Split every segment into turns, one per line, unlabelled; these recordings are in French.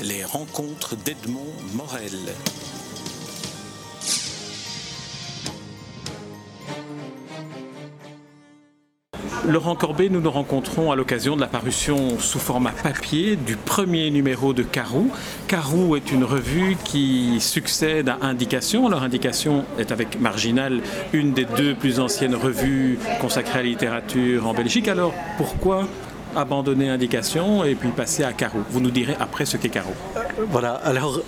Les rencontres d'Edmond Morel. Laurent Corbet, nous nous rencontrons à l'occasion de la parution sous format papier du premier numéro de Carou. Carou est une revue qui succède à Indication. Alors Indication est avec Marginal une des deux plus anciennes revues consacrées à la littérature en Belgique. Alors pourquoi abandonner Indication et puis passer à Carreau. Vous nous direz après ce qu'est Carreau.
Voilà, alors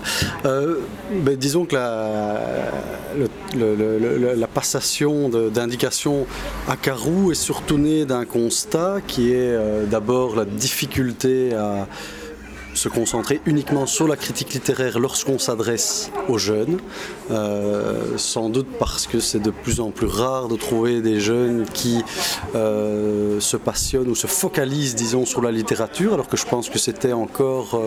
euh, ben, disons que la, la passation d'indication à Carreau est surtout née d'un constat qui est euh, d'abord la difficulté à se concentrer uniquement sur la critique littéraire lorsqu'on s'adresse aux jeunes, euh, sans doute parce que c'est de plus en plus rare de trouver des jeunes qui euh, se passionnent ou se focalisent, disons, sur la littérature, alors que je pense que c'était encore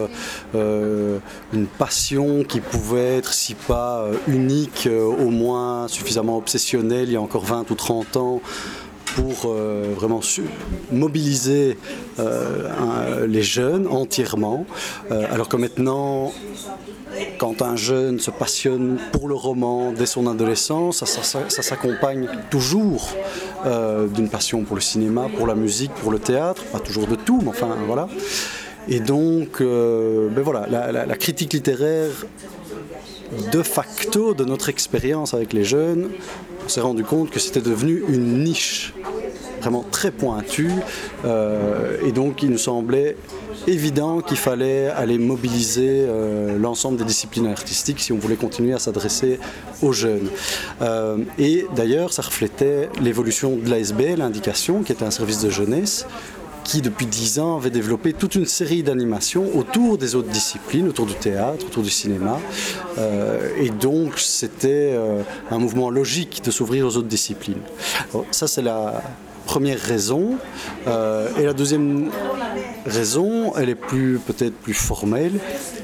euh, une passion qui pouvait être, si pas unique, au moins suffisamment obsessionnelle il y a encore 20 ou 30 ans pour euh, vraiment mobiliser euh, les jeunes entièrement. Euh, alors que maintenant, quand un jeune se passionne pour le roman dès son adolescence, ça, s'accompagne toujours d'une passion pour le cinéma, pour la musique, pour le théâtre, pas toujours de tout, mais enfin voilà. Et donc, ben voilà, la, critique littéraire de facto de notre expérience avec les jeunes, on s'est rendu compte que c'était devenu une niche vraiment très pointue. Euh, et donc il nous semblait évident qu'il fallait aller mobiliser euh, l'ensemble des disciplines artistiques si on voulait continuer à s'adresser aux jeunes. Euh, et d'ailleurs, ça reflétait l'évolution de l'ASB, l'indication, qui était un service de jeunesse, qui depuis dix ans avait développé toute une série d'animations autour des autres disciplines, autour du théâtre, autour du cinéma. Euh, et donc c'était euh, un mouvement logique de s'ouvrir aux autres disciplines. ça c'est la première raison. Euh, et la deuxième raison, elle est plus peut-être plus formelle,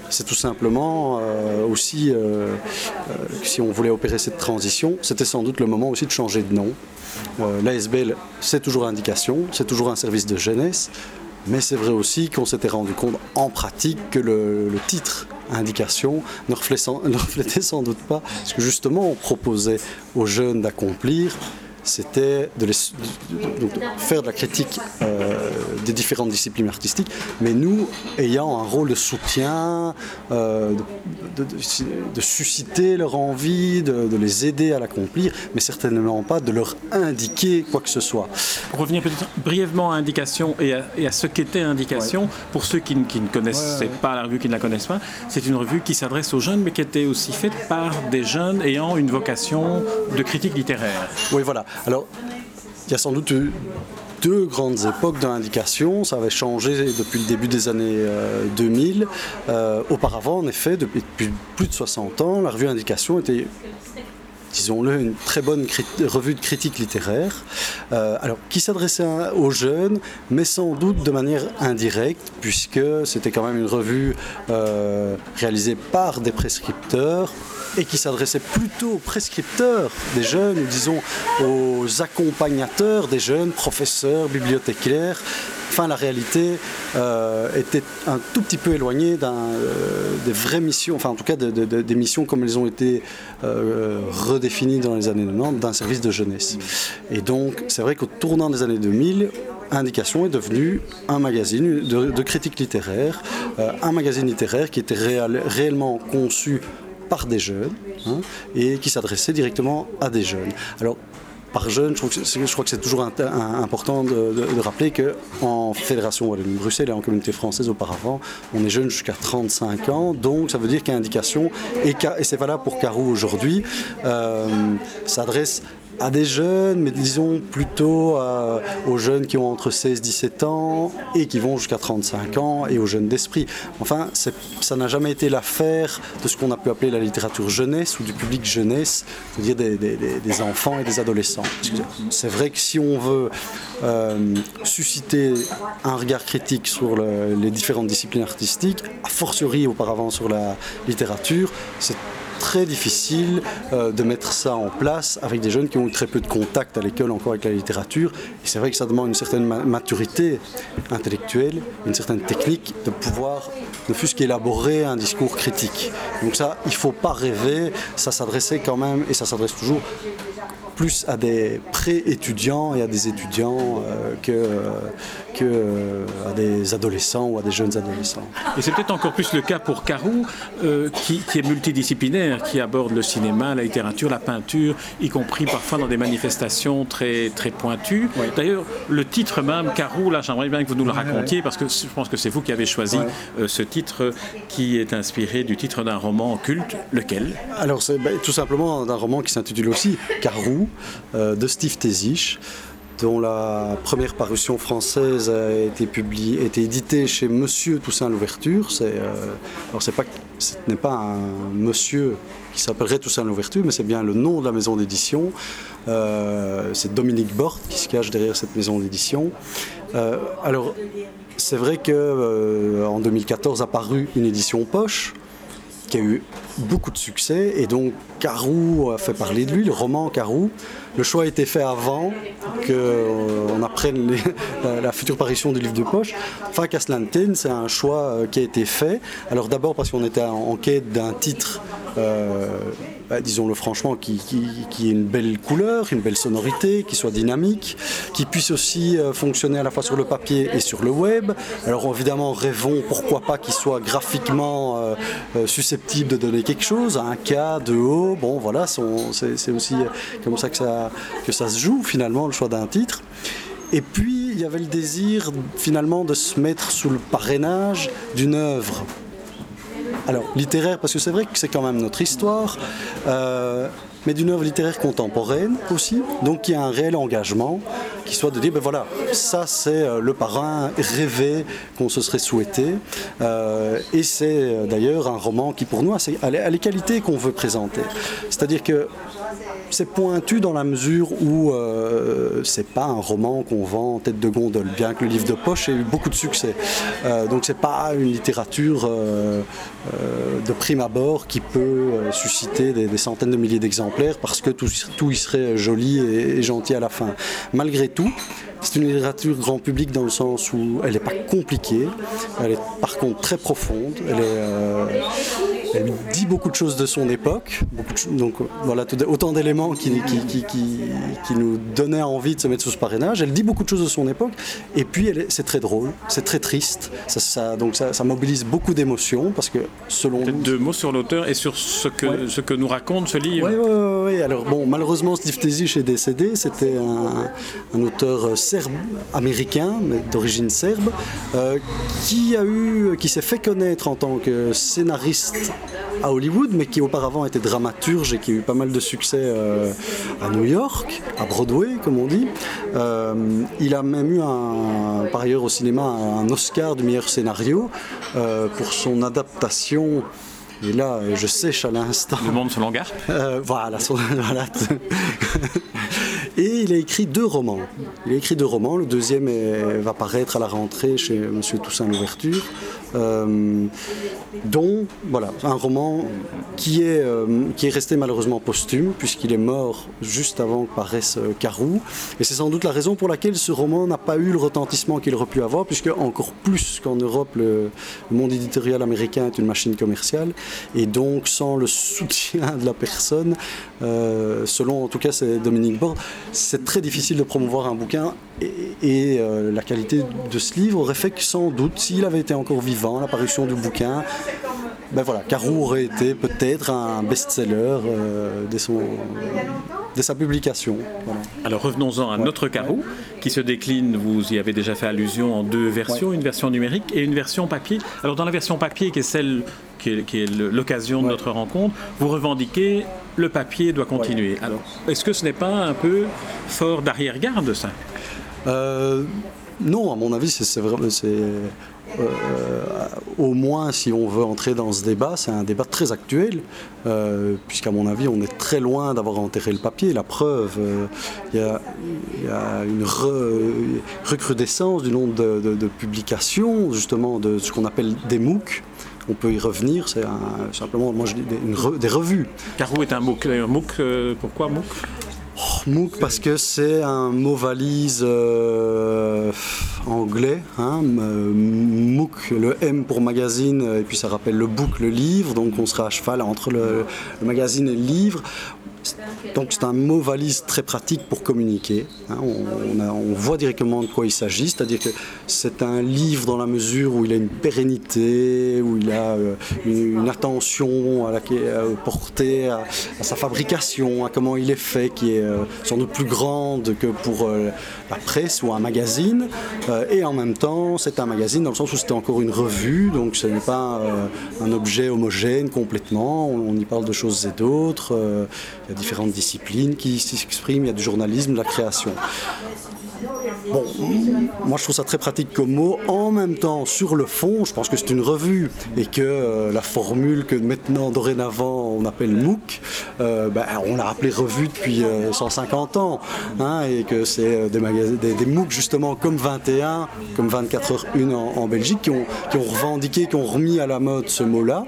c'est tout simplement aussi si on voulait opérer cette transition, c'était sans doute le moment aussi de changer de nom. Euh, L'ASBL, c'est toujours indication, c'est toujours un service de jeunesse, mais c'est vrai aussi qu'on s'était rendu compte en pratique que le, titre indication ne reflétait sans doute pas ce que justement on proposait aux jeunes d'accomplir, c'était de, faire de la critique euh, des différentes disciplines artistiques, mais nous ayant un rôle de soutien, euh, de, susciter leur envie, de, les aider à l'accomplir, mais certainement pas de leur indiquer quoi que ce soit.
Pour revenir peut-être brièvement à Indication et à, ce qu'était Indication, pour ceux qui, ne connaissent pas la revue, qui ne la connaissent pas, c'est une revue qui s'adresse aux jeunes, mais qui était aussi faite par des jeunes ayant une vocation de critique littéraire.
Oui, voilà. Alors, il y a sans doute deux grandes époques d'indication. Ça avait changé depuis le début des années 2000. Euh, euh, auparavant, en effet, depuis plus de 60 ans, la revue Indication était disons-le, une très bonne revue de critique littéraire, euh, alors qui s'adressait aux jeunes, mais sans doute de manière indirecte, puisque c'était quand même une revue réalisée par des prescripteurs, et qui s'adressait plutôt aux prescripteurs des jeunes, disons aux accompagnateurs des jeunes, professeurs, bibliothécaires. Enfin, la réalité euh, était un tout petit peu éloignée euh, des vraies missions, enfin en tout cas des missions comme elles ont été euh, redéfinies dans les années 90 d'un service de jeunesse. Et donc, c'est vrai qu'au tournant des années 2000, Indication est devenu un magazine de, critique littéraire, un magazine littéraire qui était réellement conçu par des jeunes hein, et qui s'adressait directement à des jeunes. Alors, par jeunes, je, crois que c'est toujours important de, rappeler qu'en Fédération Wallonie-Bruxelles et en communauté française auparavant, on est jeune jusqu'à 35 ans, donc ça veut dire qu'Indication, et, et c'est valable pour Carou aujourd'hui, euh, s'adresse à des jeunes, mais disons plutôt euh, aux jeunes qui ont entre 16 et 17 ans et qui vont jusqu'à 35 ans et aux jeunes d'esprit. Enfin, ça n'a jamais été l'affaire de ce qu'on a pu appeler la littérature jeunesse ou du public jeunesse, c'est-à-dire des, enfants et des adolescents. C'est vrai que si on veut euh, susciter un regard critique sur les différentes disciplines artistiques, a fortiori auparavant sur la littérature, c'est très difficile euh, de mettre ça en place avec des jeunes qui ont eu très peu de contact à l'école encore avec la littérature. Et c'est vrai que ça demande une certaine maturité intellectuelle, une certaine technique de pouvoir ne fût-ce qu'élaborer un discours critique. Donc ça, il ne faut pas rêver, ça s'adressait quand même, et ça s'adresse toujours plus à des pré-étudiants et à des étudiants euh, que, euh, que euh, à des adolescents ou à des jeunes adolescents.
Et c'est peut-être encore plus le cas pour Carou, qui, qui, est multidisciplinaire, qui aborde le cinéma, la littérature, la peinture, y compris parfois dans des manifestations très, très pointues. D'ailleurs, le titre même, Carou, là j'aimerais bien que vous nous le racontiez, parce que je pense que c'est vous qui avez choisi ce titre qui est inspiré du titre d'un roman culte, lequel?
Alors c'est ben, tout simplement d'un roman qui s'intitule aussi Carou euh, de Steve Tézich dont la première parution française a été publiée, été éditée chez Monsieur Toussaint Louverture. C'est, euh, alors ce n'est pas un monsieur qui s'appellerait Toussaint Louverture, mais c'est bien le nom de la maison d'édition. Euh, c'est Dominique Bort qui se cache derrière cette maison d'édition. alors c'est vrai que en 2014 a paru une édition poche qui a eu beaucoup de succès et donc Carou a fait parler de lui, le roman Carou. Le choix a été fait avant qu'on euh, apprenne la future parution du livre de poche. Enfin, Caslantin, c'est un choix euh, qui a été fait. Alors d'abord parce qu'on était en quête d'un titre euh, bah, disons-le franchement, qui, qui, ait une belle couleur, une belle sonorité, qui soit dynamique, qui puisse aussi fonctionner à la fois sur le papier et sur le web. Alors évidemment, rêvons, pourquoi pas qu'il soit graphiquement susceptible de donner quelque chose, un K, de haut, bon voilà, c'est aussi comme ça que, ça que ça se joue finalement, le choix d'un titre. Et puis, il y avait le désir finalement de se mettre sous le parrainage d'une œuvre alors, littéraire, parce que c'est vrai que c'est quand même notre histoire, euh, mais d'une œuvre littéraire contemporaine aussi. Donc, il y a un réel engagement qui soit de dire, ben voilà, ça c'est euh, le parrain rêvé qu'on se serait souhaité. Euh, et c'est d'ailleurs un roman qui, pour nous, a les qualités qu'on veut présenter. C'est-à-dire que c'est pointu dans la mesure où euh, c'est pas un roman qu'on vend en tête de gondole, bien que le livre de poche ait eu beaucoup de succès. Euh, donc c'est pas une littérature euh, de prime abord qui peut susciter des, centaines de milliers d'exemplaires parce que tout, tout, y serait joli et, gentil à la fin. Malgré tout, c'est une littérature grand public dans le sens où elle n'est pas compliquée, elle est par contre très profonde, elle dit beaucoup de choses de son époque, donc voilà, autant d'éléments qui, qui, nous donnaient envie de se mettre sous ce parrainage. Elle dit beaucoup de choses de son époque, et puis c'est très drôle, c'est très triste, ça, donc ça, mobilise beaucoup d'émotions, parce que selon
Deux mots sur l'auteur et sur ce que, ce que nous raconte ce livre.
Oui, oui, oui. Alors bon, malheureusement, Steve est décédé, c'était un, auteur serbe-américain, d'origine serbe, euh, qui a eu, qui s'est fait connaître en tant que scénariste à Hollywood, mais qui auparavant était dramaturge et qui a eu pas mal de succès euh, à New York, à Broadway, comme on dit. Euh, il a même eu, un, par ailleurs au cinéma, un Oscar du meilleur scénario euh, pour son adaptation. Et là, je sèche à l'instant.
Le monde selon Garp
Voilà, voilà. Et il a écrit deux romans. Il a écrit deux romans. Le deuxième va paraître à la rentrée chez M. Toussaint Louverture. Euh, dont voilà, un roman qui est, euh, qui est resté malheureusement posthume, puisqu'il est mort juste avant que paraisse euh, Carou. Et c'est sans doute la raison pour laquelle ce roman n'a pas eu le retentissement qu'il aurait pu avoir, puisque encore plus qu'en Europe, le, monde éditorial américain est une machine commerciale. Et donc, sans le soutien de la personne, selon en tout cas c'est Dominique Bord, c'est très difficile de promouvoir un bouquin. Et, la qualité de ce livre aurait fait que sans doute, s'il avait été encore vivant, l'apparition du bouquin, ben voilà, Carou aurait été peut-être un best-seller euh, dès, sa publication.
Alors revenons-en à notre Carou, qui se décline, vous y avez déjà fait allusion, en deux versions, une version numérique et une version papier. Alors dans la version papier, qui est celle qui est, l'occasion de notre rencontre, vous revendiquez le papier doit continuer. Alors est-ce que ce n'est pas un peu fort d'arrière-garde ça?
Euh, Non, à mon avis, c'est. Euh, au moins, si on veut entrer dans ce débat, c'est un débat très actuel, euh, puisqu'à mon avis, on est très loin d'avoir enterré le papier. La preuve, il y, a une recrudescence du nombre de, publications, justement, de ce qu'on appelle des MOOC. on peut y revenir. C'est simplement, moi je dis des, revues.
Carreau est un MOOC. MOOC, pourquoi MOOC?
MOOC parce que c'est un mot valise euh, anglais. Hein, MOOC, le M pour magazine, et puis ça rappelle le book, le livre. Donc on sera à cheval entre le magazine et le livre. Donc c'est un mot valise très pratique pour communiquer. Hein. on, voit directement de quoi il s'agit, c'est-à-dire que c'est un livre dans la mesure où il a une pérennité, où il a euh, une, attention euh, portée à, sa fabrication, à comment il est fait, qui est euh, sans doute plus grande que pour la presse ou un magazine. et en même temps, c'est un magazine dans le sens où c'était encore une revue, donc ce n'est pas un objet homogène complètement. On, y parle de choses et d'autres. Différentes disciplines qui s'expriment, il y a du journalisme, de la création. Bon, moi je trouve ça très pratique comme mot. En même temps, sur le fond, je pense que c'est une revue et que euh, la formule que maintenant, dorénavant, on appelle MOOC, euh, ben, on l'a appelée revue depuis 150 euh, ans. Hein, et que c'est des, des, MOOC justement comme 21, comme 24 heures 1 en, Belgique, qui ont revendiqué, qui ont remis à la mode ce mot-là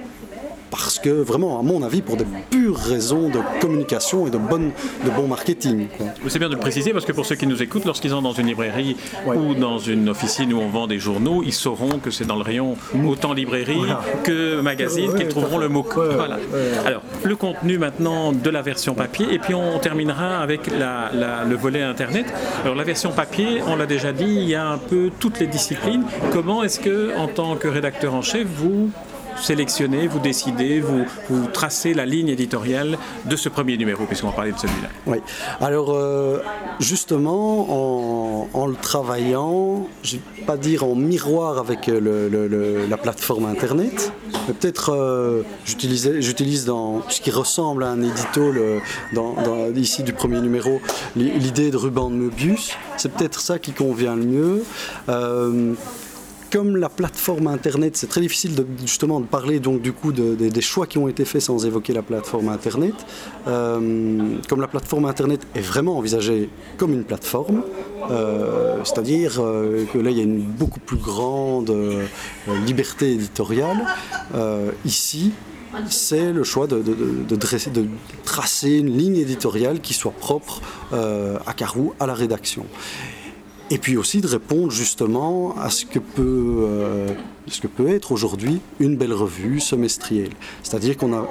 parce que vraiment, à mon avis, pour de pures raisons de communication et de, bonne, de bon marketing.
C'est bien de le préciser parce que pour ceux qui nous écoutent, lorsqu'ils sont dans une librairie ou dans une officine où on vend des journaux, ils sauront que c'est dans le rayon autant librairie que magazine qu'ils trouveront le mot. Voilà. Alors, le contenu maintenant de la version papier et puis on terminera avec le volet Internet. Alors, la version papier, on l'a déjà dit, il y a un peu toutes les disciplines. Comment est-ce que, en tant que rédacteur en chef, vous sélectionnez, vous décidez, vous, vous tracez la ligne éditoriale de ce premier numéro, puisqu'on va parler de celui-là.
Oui. Alors, euh, justement, en, le travaillant, je ne vais pas dire en miroir avec la plateforme Internet, mais peut-être euh, j'utilise dans ce qui ressemble à un édito ici du premier numéro, l'idée de ruban de Möbius. C'est peut-être ça qui convient le mieux. Euh, comme la plateforme Internet, c'est très difficile de, justement de parler donc du coup des choix qui ont été faits sans évoquer la plateforme Internet. Euh, comme la plateforme Internet est vraiment envisagée comme une plateforme, euh, c'est-à-dire euh, que là il y a une beaucoup plus grande liberté éditoriale. ici, c'est le choix de, de, tracer une ligne éditoriale qui soit propre à Carou, à la rédaction et puis aussi de répondre justement à ce que peut, euh, ce que peut être aujourd'hui une belle revue semestrielle. C'est-à-dire qu'on a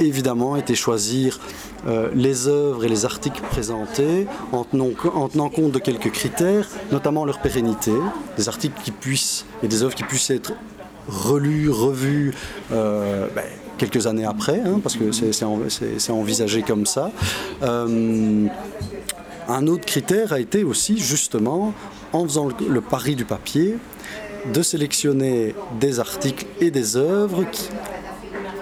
évidemment été choisir euh, les œuvres et les articles présentés en tenant, en tenant, compte de quelques critères, notamment leur pérennité, des articles qui puissent et des œuvres qui puissent être relus, revus. Euh, ben, quelques années après, hein, parce que c'est envisagé comme ça. Un autre critère a été aussi justement, en faisant le, pari du papier, de sélectionner des articles et des œuvres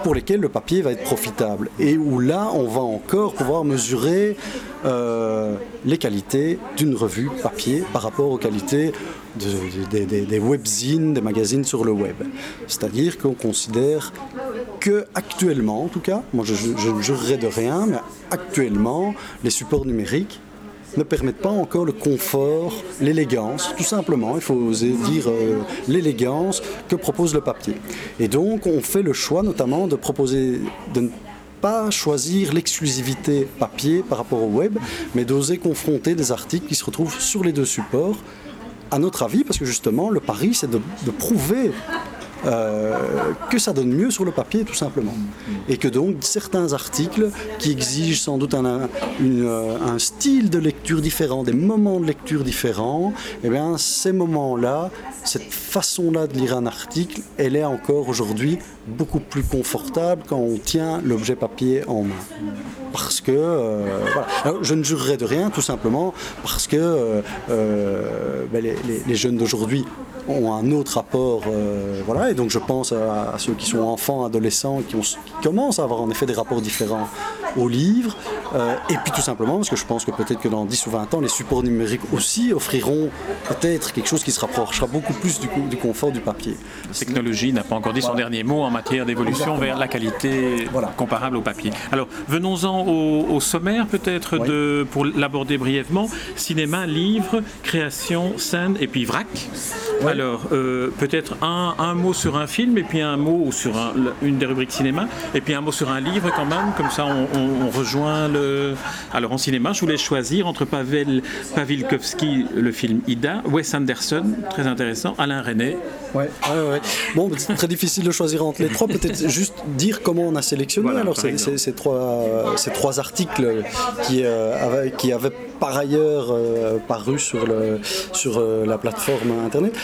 pour lesquels le papier va être profitable et où là on va encore pouvoir mesurer euh, les qualités d'une revue papier par rapport aux qualités des webzines, des magazines sur le web. C'est-à-dire qu'on considère que actuellement, en tout cas, moi je ne jurerai de rien, mais actuellement, les supports numériques ne permettent pas encore le confort, l'élégance, tout simplement, il faut oser dire euh, l'élégance que propose le papier. Et donc on fait le choix notamment de proposer, de ne pas choisir l'exclusivité papier par rapport au web, mais d'oser confronter des articles qui se retrouvent sur les deux supports à notre avis, parce que justement, le pari, c'est de, de, prouver euh, que ça donne mieux sur le papier tout simplement. Et que donc certains articles qui exigent sans doute un, euh, un style de lecture différent, des moments de lecture différents, eh bien ces moments-là, cette façon-là de lire un article, elle est encore aujourd'hui beaucoup plus confortable quand on tient l'objet papier en main. Parce que, euh, je ne jurerai de rien, tout simplement parce que ben, les, jeunes d'aujourd'hui ont un autre rapport. Euh, voilà, et donc je pense à, ceux qui sont enfants, adolescents, qui, commencent à avoir en effet des rapports différents au livre. Euh, et puis tout simplement, parce que je pense que peut-être que dans 10 ou 20 ans, les supports numériques aussi offriront peut-être quelque chose qui se rapprochera beaucoup plus du, du confort du papier.
La technologie n'a pas encore dit son dernier mot en matière d'évolution vers la qualité comparable au papier. Alors venons-en au, sommaire peut-être de pour l'aborder brièvement. Cinéma, livre, création, scène et puis vrac. Alors euh, peut-être un, un, mot sur un film et puis un mot sur une des rubriques cinéma et puis un mot sur un livre quand même. Comme ça on, on rejoint le alors en cinéma, je voulais choisir entre Pavel Pavilkovski, le film Ida, Wes Anderson, très intéressant, Alain René.
Ouais, ouais, Bon, c'est très difficile de choisir entre les trois. Peut-être juste dire comment on a sélectionné. Alors ces, trois, ces trois articles qui, euh, avaient, qui avaient par ailleurs euh, paru sur, le, sur euh, la plateforme internet.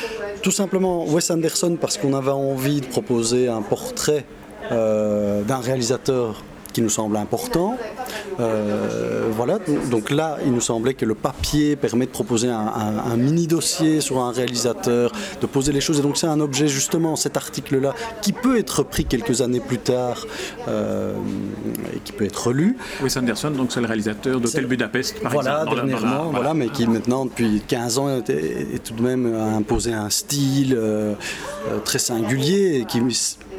Tout simplement Wes Anderson parce qu'on avait envie de proposer un portrait d'un réalisateur qui nous semble important. Euh, voilà, donc là, il nous semblait que le papier permet de proposer un, mini dossier sur un réalisateur, de poser les choses. Et donc c'est un objet justement, cet article-là, qui peut être pris quelques années plus tard euh, et qui peut être lu.
Wes Anderson, donc c'est le réalisateur d'Hôtel Budapest, par
voilà, exemple. Dernièrement, voilà, mais qui maintenant, depuis 15 ans, est, tout de même imposé un style euh, très singulier et qui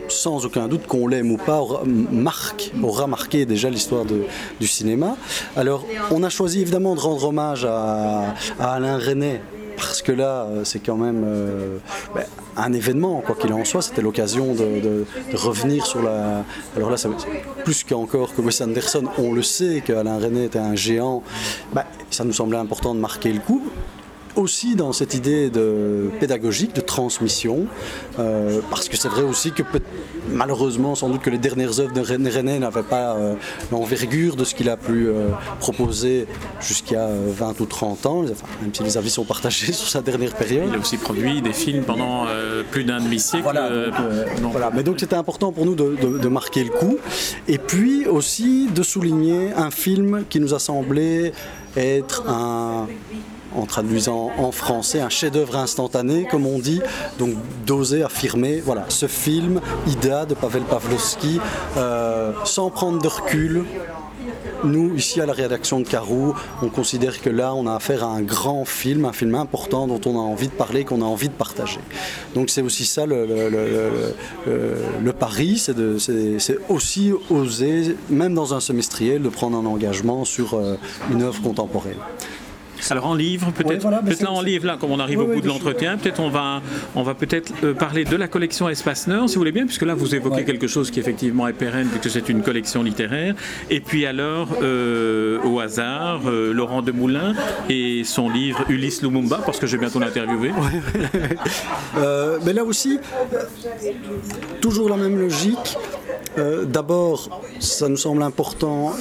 sans aucun doute qu'on l'aime ou pas, aura, marque, aura marqué déjà l'histoire du cinéma. Alors, on a choisi évidemment de rendre hommage à, Alain René, parce que là, euh, c'est quand même euh, ben, un événement, quoi qu'il en soit. C'était l'occasion de, revenir sur la. Alors là, ça, plus qu'encore que Wes Anderson, on le sait qu'Alain René était un géant. Ben, ça nous semblait important de marquer le coup aussi dans cette idée de pédagogique, de transmission, euh, parce que c'est vrai aussi que malheureusement, sans doute que les dernières œuvres de René n'avaient pas euh, l'envergure de ce qu'il a pu euh, proposer jusqu'à 20 ou 30 ans, même si les avis sont partagés sur sa dernière période.
Il a aussi produit des films pendant plus d'un demi-siècle.
Voilà, voilà, mais donc c'était important pour nous de, de, marquer le coup, et puis aussi de souligner un film qui nous a semblé être un traduisant en français un chef-d'œuvre instantané, comme on dit, donc d'oser affirmer, voilà, ce film, Ida de Pavel Pavlovski, euh, sans prendre de recul, nous, ici à la rédaction de Carou, on considère que là, on a affaire à un grand film, un film important dont on a envie de parler, qu'on a envie de partager. Donc c'est aussi ça le, le, pari, c'est aussi oser, même dans un semestriel, de prendre un engagement sur euh, une œuvre contemporaine.
Alors en livre, peut-être là en livre, là, comme on arrive au bout de l'entretien, peut-être on va, on va peut-être euh, parler de la collection Espace Nord, si vous voulez bien, puisque là vous évoquez quelque chose qui effectivement est pérenne, puisque c'est une collection littéraire. Et puis alors, euh, au hasard, euh, Laurent Demoulin et son livre Ulysse Lumumba, parce que j'ai bientôt l'interviewer.
mais là aussi, toujours la même logique. D'abord, ça nous semble important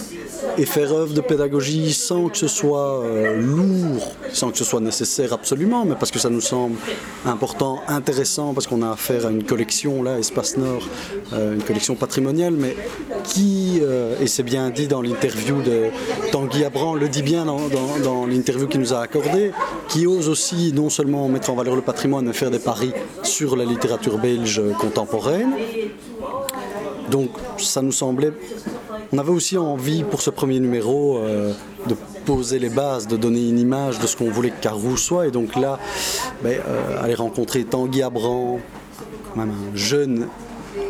et faire œuvre de pédagogie sans que ce soit euh, lourd, sans que ce soit nécessaire absolument, mais parce que ça nous semble important, intéressant, parce qu'on a affaire à une collection, là, Espace Nord, euh, une collection patrimoniale, mais qui, euh, et c'est bien dit dans l'interview de Tanguy Abran, le dit bien dans, dans l'interview qu'il nous a accordé, qui ose aussi non seulement mettre en valeur le patrimoine, mais faire des paris sur la littérature belge contemporaine. Donc ça nous semblait on avait aussi envie pour ce premier numéro euh, de poser les bases, de donner une image de ce qu'on voulait que Carreau soit. Et donc là, ben, euh, aller rencontrer Tanguy Abran, même un jeune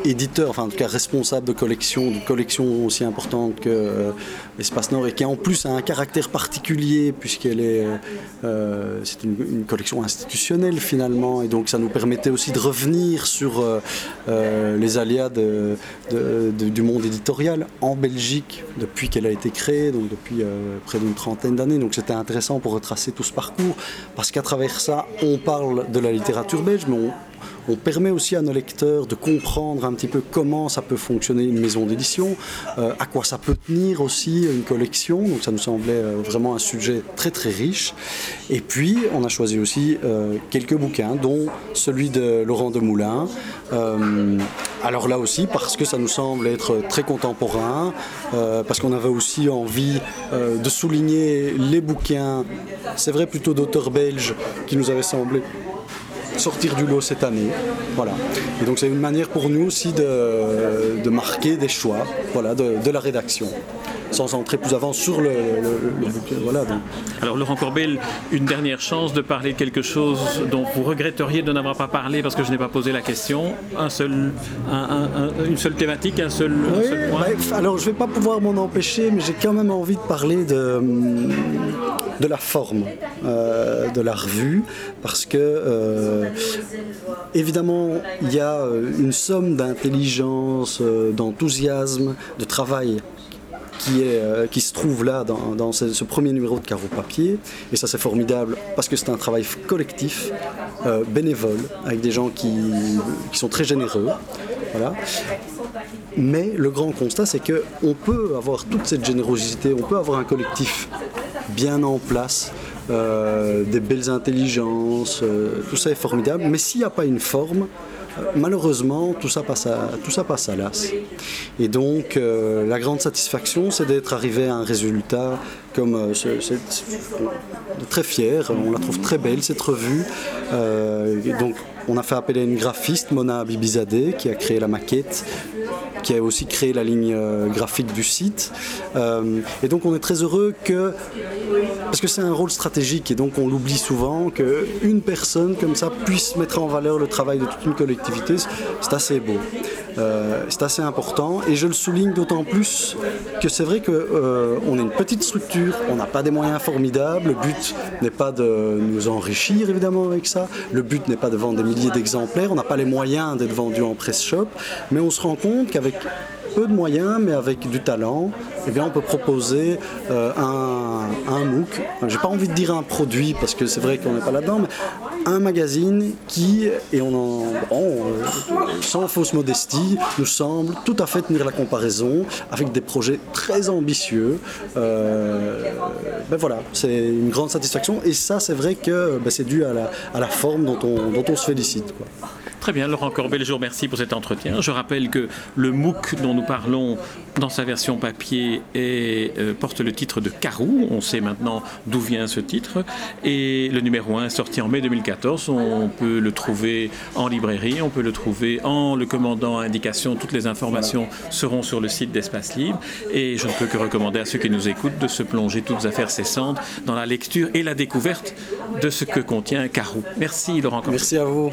éditeur, enfin en tout cas responsable de collection, de collection aussi importante que euh, Espace Nord et qui en plus a un caractère particulier puisqu'elle est, euh, c'est une, collection institutionnelle finalement et donc ça nous permettait aussi de revenir sur euh, les aléas du monde éditorial en Belgique depuis qu'elle a été créée, donc depuis près d'une trentaine d'années. Donc c'était intéressant pour retracer tout ce parcours parce qu'à travers ça, on parle de la littérature belge, mais on, on permet aussi à nos lecteurs de comprendre un petit peu comment ça peut fonctionner une maison d'édition, euh, à quoi ça peut tenir aussi une collection. Donc ça nous semblait euh, vraiment un sujet très très riche. Et puis on a choisi aussi euh, quelques bouquins, dont celui de Laurent Demoulin. alors là aussi parce que ça nous semble être très contemporain, parce qu'on avait aussi envie de souligner les bouquins, c'est vrai plutôt d'auteurs belges qui nous avaient semblé sortir du lot cette année. Voilà. Et donc c'est une manière pour nous aussi de, marquer des choix voilà, de, la rédaction. sans entrer plus avant sur le, voilà.
Alors Laurent Corbel, une dernière chance de parler de quelque chose dont vous regretteriez de n'avoir pas parlé parce que je n'ai pas posé la question. Un seul, une seule thématique, un seul, point.
Bah, alors je ne vais pas pouvoir m'en empêcher, mais j'ai quand même envie de parler de, de la forme euh, de la revue parce que euh, évidemment il y a une somme d'intelligence, euh, d'enthousiasme, de travail qui, est, euh, qui se trouve là dans, ce, premier numéro de Carreau Papier. Et ça c'est formidable parce que c'est un travail collectif, euh, bénévole, avec des gens qui, qui sont très généreux. Voilà. Mais le grand constat, c'est qu'on peut avoir toute cette générosité, on peut avoir un collectif bien en place, euh, des belles intelligences, tout ça est formidable. Mais s'il n'y a pas une forme, malheureusement, tout ça passe à, tout ça passe à l'as. Et donc, euh, la grande satisfaction, c'est d'être arrivé à un résultat comme euh, très fier. On la trouve très belle cette revue. Euh, donc, on a fait appel à une graphiste, Mona Bibizadeh, qui a créé la maquette qui a aussi créé la ligne euh, graphique du site. Euh, et donc on est très heureux que, parce que c'est un rôle stratégique et donc on l'oublie souvent, qu'une personne comme ça puisse mettre en valeur le travail de toute une collectivité, c'est assez beau. Euh, c'est assez important et je le souligne d'autant plus que c'est vrai qu'on euh, est une petite structure, on n'a pas des moyens formidables, le but n'est pas de nous enrichir évidemment avec ça, le but n'est pas de vendre des milliers d'exemplaires, on n'a pas les moyens d'être vendu en press shop, mais on se rend compte qu'avec peu de moyens, mais avec du talent, eh bien, on peut proposer euh, un, un MOOC. J'ai pas envie de dire un produit parce que c'est vrai qu'on n'est pas là-dedans, mais un magazine qui, et on en, euh, sans fausse modestie, nous semble tout à fait tenir la comparaison avec des projets très ambitieux. Euh, ben voilà, c'est une grande satisfaction et ça, c'est vrai que ben, c'est dû à la, à la, forme dont on, dont on se félicite.
Très bien, Laurent Corbet, je vous remercie pour cet entretien. Je rappelle que le MOOC dont nous parlons dans sa version papier euh, porte le titre de Carou. On sait maintenant d'où vient ce titre. Et le numéro 1 est sorti en mai 2014. On peut le trouver en librairie, on peut le trouver en le commandant à indication. Toutes les informations seront sur le site d'Espace Libre. Et je ne peux que recommander à ceux qui nous écoutent de se plonger toutes affaires cessantes dans la lecture et la découverte de ce que contient Carou. Merci Laurent Corbet.
Merci à vous.